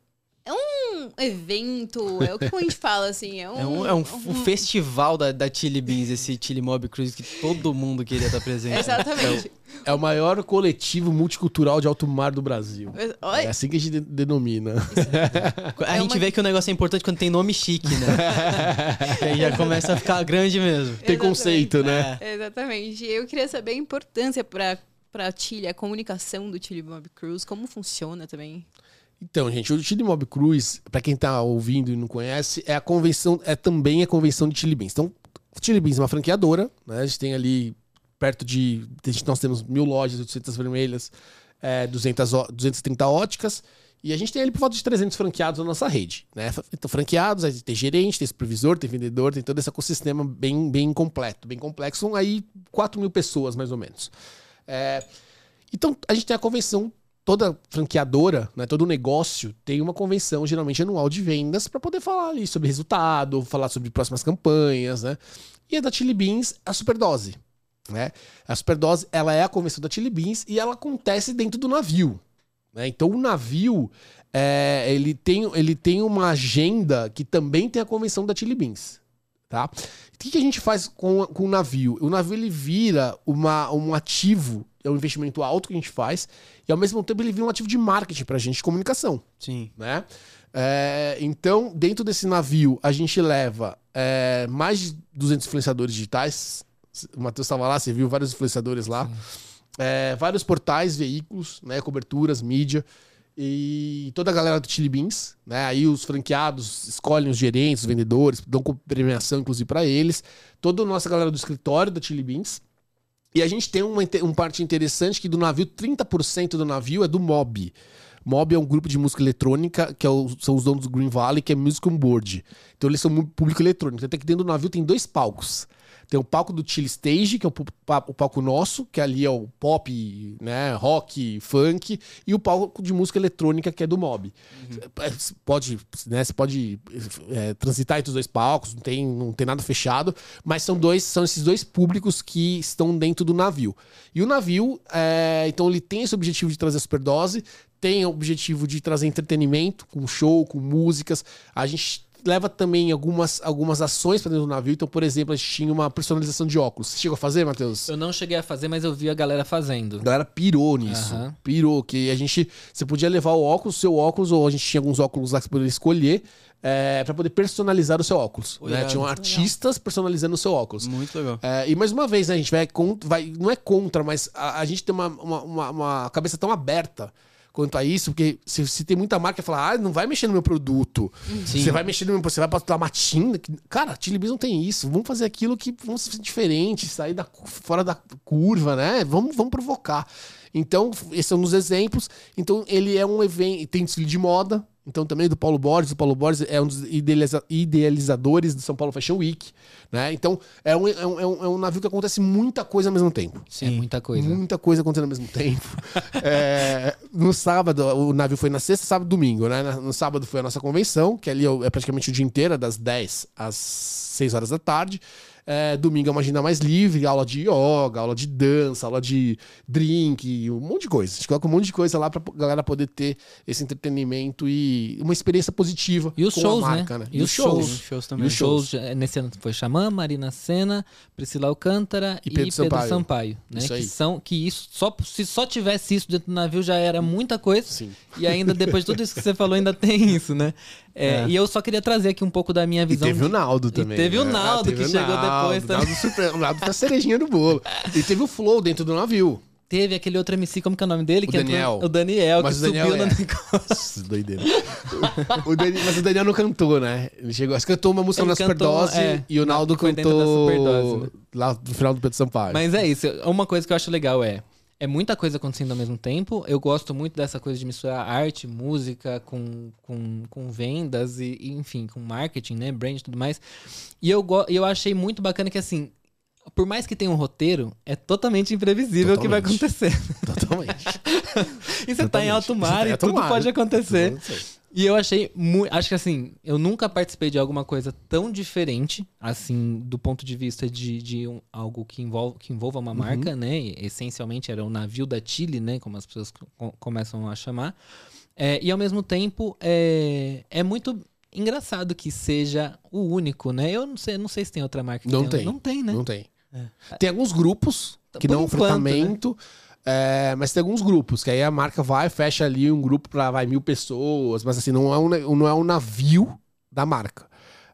É um evento, é o que a gente fala, assim, é um. É um, é um, um festival da, da Chili Beans, esse Chili Mob Cruise que todo mundo queria estar presente. Exatamente. É o maior coletivo multicultural de alto mar do Brasil. É Olha, assim que a gente de- denomina. A É gente uma- vê que o negócio é importante quando tem nome chique, né? Aí já começa a ficar grande mesmo. Tem conceito, né? É. Exatamente. Eu queria saber a importância para para Chile, a comunicação do Chile Mob Cruise, como funciona também. Então, gente, o Chili Mob Cruise, pra quem tá ouvindo e não conhece, é a convenção, é também a convenção de Chili Beans. Então, Chili Beans é uma franqueadora, né? A gente tem ali perto de. Nós temos mil lojas, 800 vermelhas, é, 200, ó- 230 óticas. E a gente tem ali por volta de 300 franqueados na nossa rede, né? Então, franqueados, aí tem gerente, tem supervisor, tem vendedor, tem todo esse ecossistema bem, bem completo, bem complexo. São aí 4 mil pessoas, mais ou menos. É, então, a gente tem a convenção, toda franqueadora, né, todo negócio tem uma convenção, geralmente anual de vendas, para poder falar ali sobre resultado, falar sobre próximas campanhas, né? E a da Chili Beans, a Superdose. Né? A Superdose, ela é a convenção da Chili Beans e ela acontece dentro do navio. Né? Então, o navio, é, ele, tem, ele tem uma agenda que também tem a convenção da Chili Beans. Tá? O que, que a gente faz com, com o navio? O navio ele vira uma, um ativo, é um investimento alto que a gente faz, e ao mesmo tempo ele vira um ativo de marketing pra gente, de comunicação. Sim. Né? É, então, dentro desse navio, a gente leva é, mais de 200 influenciadores digitais. O Matheus estava lá, você viu vários influenciadores lá. É, vários portais, veículos, né, coberturas, mídia. E toda a galera do Chili Beans, né? Aí os franqueados escolhem os gerentes, os vendedores, dão premiação, inclusive, para eles. Toda a nossa galera do escritório da Chili Beans. E a gente tem uma, um parte interessante que do navio, 30% do navio é do Mob. Mob é um grupo de música eletrônica, que é o- são os donos do Green Valley, que é Music on Board. Então eles são público eletrônico. Então que dentro do navio tem dois palcos. Tem o palco do Chili Stage, que é o, o palco nosso, que ali é o pop, né, rock, funk, e o palco de música eletrônica, que é do Mob. É, Você Pode, né, você pode é, transitar entre os dois palcos, não tem, não tem nada fechado, mas são dois, são esses dois públicos que estão dentro do navio. E o navio, é, então ele tem esse objetivo de trazer a superdose, tem o objetivo de trazer entretenimento, com show, com músicas. A gente leva também algumas, algumas ações para dentro do navio. Então, por exemplo, a gente tinha uma personalização de óculos. Você chegou a fazer, Matheus? Eu não cheguei a fazer, mas eu vi a galera fazendo. A galera pirou nisso. Aham. Pirou, que a gente. Você podia levar o óculos, o seu óculos, ou a gente tinha alguns óculos lá que você poderia escolher. É, para poder personalizar o seu óculos. Né? Tinham artistas personalizando o seu óculos. Muito legal. É, e mais uma vez, né, a gente vai, contra, vai não é contra, mas a, a gente tem uma, uma, uma- uma cabeça tão aberta quanto a isso, porque se, se tem muita marca que fala, ah, não vai mexer no meu produto. Sim. Você vai mexer no meu, você vai botar uma tinta. que- Cara, Chili Beans não tem isso. Vamos fazer aquilo que vamos ser diferente, sair da, fora da curva, né? Vamos, vamos provocar. Então, esses são os exemplos. Então, ele é um evento, tem desfile de moda. Então, também do Paulo Borges. O Paulo Borges é um dos idealiza- idealizadores do São Paulo Fashion Week. Né? Então, é um, é, um, é um- é navio que acontece muita coisa ao mesmo tempo. É muita coisa. Muita coisa acontecendo ao mesmo tempo. É, no sábado, o navio foi na sexta, sábado e domingo, né? No sábado foi a nossa convenção, que ali é praticamente o dia inteiro, é das 10 às 6 horas da tarde. É, domingo é uma agenda mais livre, aula de yoga, aula de dança, aula de drink, um monte de coisa. A gente coloca um monte de coisa lá pra galera poder ter esse entretenimento e uma experiência positiva E os com shows, a marca, né? né? E os shows. Os shows E também. Os shows, shows. eh, nesse ano foi Xamã, Marina Senna, Priscila Alcântara E e Pedro Pedro, Sampaio. Sampaio. né? Isso que são que isso só se só tivesse isso dentro do navio já era muita coisa. Sim. E ainda depois de tudo isso que você falou ainda tem isso, né? É, É. E eu só queria trazer aqui um pouco da minha E visão. teve o Naldo também. teve o né? Naldo teve que o chegou depois o também. Naldo, surpre... o Naldo a cerejinha do bolo. E teve o Flow dentro do navio. Teve aquele outro MC, como que é o nome dele? O que entrou- Daniel. o Daniel, Mas que o Daniel subiu no é. negócio. Nossa, doideira. o Mas o Daniel não cantou, né? Ele chegou, acho que cantou uma música Ele na cantou, Superdose é, e o Naldo cantou Superdose, né? lá no final do Pedro Sampaio. Mas é isso. Uma coisa que eu acho legal é. É muita coisa acontecendo ao mesmo tempo. Eu gosto muito dessa coisa de misturar arte, música com, com, com vendas e, e, enfim, com marketing, né? Brand e tudo mais. E eu, eu achei muito bacana que, assim, por mais que tenha um roteiro, é totalmente imprevisível o que vai Totalmente. acontecer. Totalmente. E você tá em Totalmente. alto mar tá e tudo mar. pode acontecer. Sei. E eu achei muito. Acho que assim, eu nunca participei de alguma coisa tão diferente, assim, do ponto de vista de, de um- algo que, envolve, que envolva uma marca, né? E, essencialmente era o navio da Chile, né? Como as pessoas co- começam a chamar. É, e ao mesmo tempo, é, é muito engraçado que seja o único, né? Eu não sei, não sei se tem outra marca que Não tenha- tem. Não tem, né? Não tem. Tem alguns grupos que Por não enquanto, fretamento, é, mas tem alguns grupos, que aí a marca vai, fecha ali um grupo pra vai mil pessoas, mas assim, não é um, não é um navio da marca.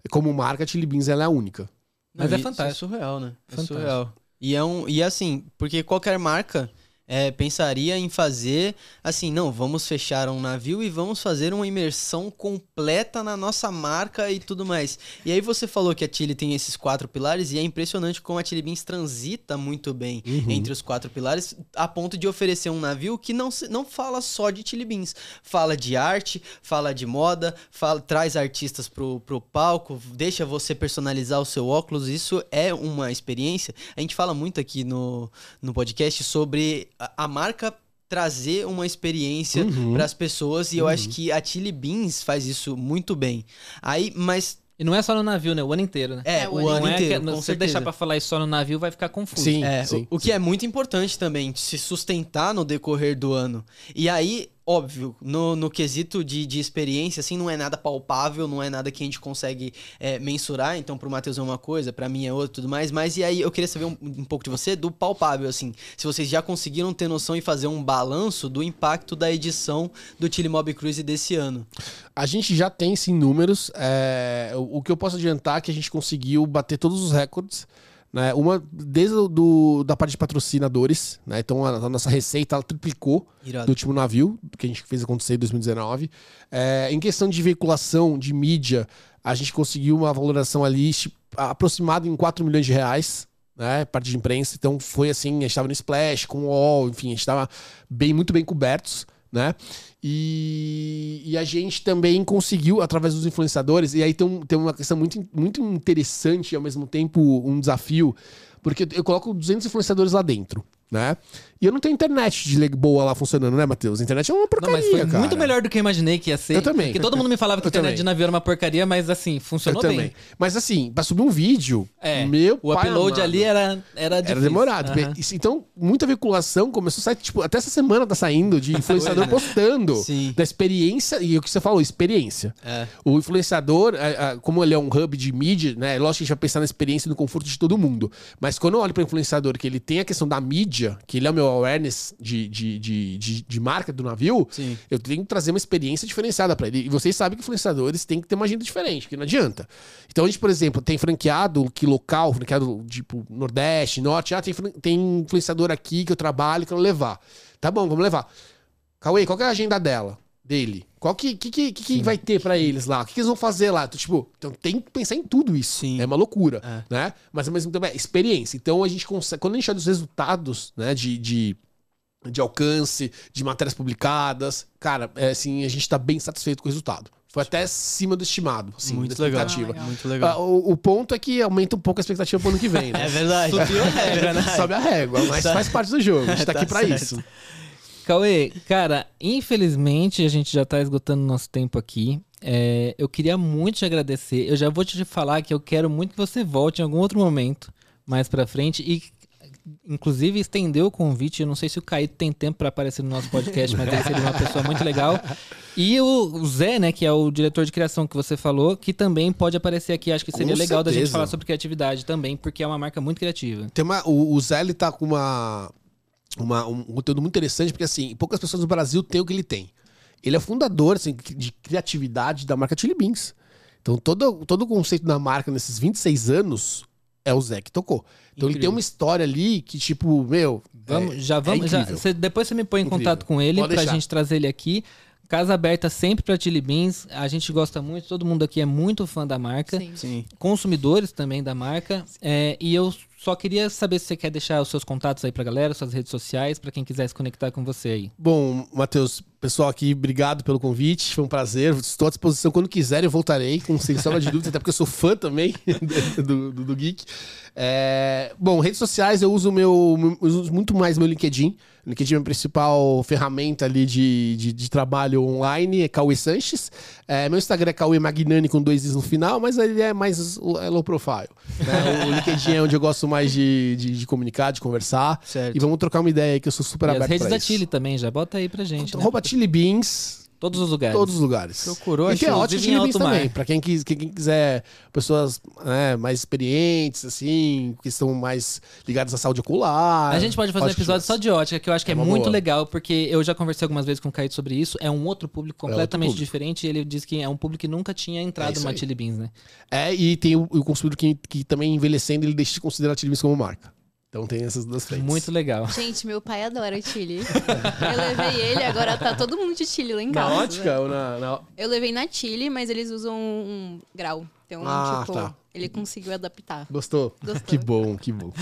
Como marca, a Chili Beans ela é a única. Mas é isso fantástico. É surreal, né? É Fantástico. surreal. E é um e assim, porque qualquer marca é, pensaria em fazer assim, não, vamos fechar um navio e vamos fazer uma imersão completa na nossa marca e tudo mais. E aí você falou que a Chile tem esses quatro pilares e é impressionante como a Chile Beans transita muito bem entre os quatro pilares, a ponto de oferecer um navio que não, não fala só de Chili Beans, fala de arte, fala de moda, fala, traz artistas pro, pro palco, deixa você personalizar o seu óculos, isso é uma experiência. A gente fala muito aqui no, no podcast sobre a, a marca trazer uma experiência Uhum. para as pessoas e eu acho que a Chili Beans faz isso muito bem. Aí, mas E não é só no navio, né? O ano inteiro, né? é, É, o o ano ano não é que, inteiro, se você deixar pra falar isso só no navio, vai ficar confuso. Sim, É, sim. o, o que é muito importante também, se sustentar no decorrer do ano. E aí, óbvio, no, no quesito de, de experiência, assim, não é nada palpável, não é nada que a gente consegue é, mensurar. Então, pro Matheus é uma coisa, pra mim é outra tudo mais. Mas e aí, eu queria saber um, um pouco de você do palpável, assim. Se vocês já conseguiram ter noção e fazer um balanço do impacto da edição do Chile Mob Cruise desse ano. A gente já tem sim números. é, o, o que eu posso adiantar é que a gente conseguiu bater todos os recordes. Né? Uma, desde do, da parte de patrocinadores, né? Então a, a nossa receita ela triplicou do Irado. último navio, que a gente fez acontecer em 2019. É, em questão de veiculação, de mídia, a gente conseguiu uma valoração ali tipo, aproximada em 4 milhões de reais. Né, parte de imprensa, então foi assim, a gente estava no Splash, com o UOL, enfim, a gente estava bem, muito bem cobertos, né? E, e a gente também conseguiu, através dos influenciadores, e aí tem, um- tem uma questão muito, muito interessante e ao mesmo tempo um desafio, porque eu coloco 200 influenciadores lá dentro. né? E eu não tenho internet de leg- boa lá funcionando, né, Matheus? A internet é uma Não, porcaria, mas foi cara. muito melhor do que eu imaginei que ia ser. Eu também. Porque todo mundo me falava que a Eu internet também. de navio era uma porcaria, mas assim, Eu funcionou também. bem. Mas assim, pra subir um vídeo, É, meu o upload amado. ali era, era difícil. Era demorado. Isso- Então, muita veiculação começou a sair, tipo, até essa semana tá saindo de influenciador postando Sim. da experiência, e o que você falou, experiência. É. O influenciador, como ele é um hub de mídia, né? Lógico que a gente vai pensar na experiência e no conforto de todo mundo. Mas quando eu olho para influenciador, que ele tem a questão da mídia, que ele é o meu awareness de, de, de, de, de marca do navio, Sim. eu tenho que trazer uma experiência diferenciada para ele. E vocês sabem que influenciadores têm que ter uma agenda diferente, que não adianta. Então a gente, por exemplo, tem franqueado que local, franqueado tipo Nordeste, Norte, ah, tem, tem influenciador aqui que eu trabalho, quero levar. Tá bom, vamos levar. Cauê, qual que é a agenda dela? Dele? Qual que, que, que, que, vai ter pra eles lá? O que, que eles vão fazer lá? Então, tipo, então tem que pensar em tudo isso. Sim. É uma loucura, É. né? Mas ao mesmo tempo é experiência. Então a gente consegue, quando a gente olha os resultados, né, de, de, de alcance, de matérias publicadas, cara, é, assim, a gente tá bem satisfeito com o resultado. Foi até acima do estimado, assim, Muito da legal. expectativa. Ah, Muito Ah, legal. o, o ponto é que aumenta um pouco a expectativa pro ano que vem, né? É verdade. Subiu a regra, né? Sobe a régua, mas faz parte do jogo. A gente tá, Tá aqui pra certo. isso. Cauê, cara, infelizmente a gente já tá esgotando nosso tempo aqui. É, eu queria muito te agradecer. Eu já vou te falar que eu quero muito que você volte em algum outro momento mais pra frente e inclusive estender o convite. Eu não sei se o Caíto tem tempo pra aparecer no nosso podcast, mas ele seria uma pessoa muito legal. E o, Zé, né, que é o diretor de criação que você falou, que também pode aparecer aqui. Acho que seria Com legal da gente certeza. falar sobre criatividade também, porque é uma marca muito criativa. Tem uma, o, o Zé ele tá com uma, uma- um conteúdo muito interessante, porque assim, poucas pessoas no Brasil têm o que ele tem. Ele é fundador assim, de criatividade da marca Chili Beans. Então todo, todo o conceito da marca nesses 26 anos é o Zé que tocou. Então ele Incrível. tem uma história ali que, tipo, meu. Vamos, é- já vamos. já, incrível. cê- depois você me põe em Incrível. contato com ele Pode pra deixar. gente trazer ele aqui. Casa aberta sempre pra Chili Beans. A gente gosta muito, todo mundo aqui é muito fã da marca. Sim. Sim. Consumidores também da marca. É, e eu só queria saber se você quer deixar os seus contatos aí pra galera, suas redes sociais, pra quem quiser se conectar com você aí. Bom, Matheus, pessoal aqui, obrigado pelo convite. Foi um prazer. Estou à disposição quando quiser, eu voltarei, com sem sombra de dúvida, até porque eu sou fã também do, do, do Geek. É, bom, redes sociais eu uso meu. eu uso muito mais meu LinkedIn. O LinkedIn é a minha principal ferramenta ali de, de, de trabalho online, é Cauê Sanches. É, meu Instagram é Cauê Magnani com dois is no final, mas ele é mais é low profile. né? O LinkedIn é onde eu gosto mais de, de, de comunicar, de conversar. Certo. E vamos trocar uma ideia aí que eu sou super E as aberto redes pra da isso. Chile também, já bota aí pra gente. Né? Chili Beans, Todos os lugares. todos os lugares. Procurou, e tem em Chili Beans também. Pra quem, quis- quem quiser pessoas né, mais experientes, assim, que estão mais ligadas à saúde ocular. A gente pode fazer um episódio só de ótica, que eu acho que é, É muito boa. legal, porque eu já conversei algumas vezes com o Caíto sobre isso. É um outro público outro completamente público. diferente. E ele diz que é um público que nunca tinha entrado isso numa. Chili Beans, né? É, e tem o, o consumidor que, que também envelhecendo, ele deixa de considerar a Chili Beans como marca. Então tem essas duas frentes. Muito legal. Gente, meu pai adora Chile. Eu levei ele, agora tá todo mundo de Chile lá em casa. Na ótica ou na. na- Eu levei na Chile, mas eles usam um grau. Então, Ah, tipo, tá. ele conseguiu adaptar. Gostou? Gostou. Que bom, que bom.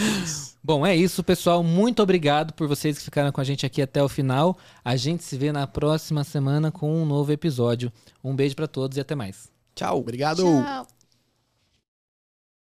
Bom, é isso, pessoal. Muito obrigado por vocês que ficaram com a gente aqui até o final. A gente se vê na próxima semana com um novo episódio. Um beijo pra todos e até mais. Tchau. Obrigado. Tchau.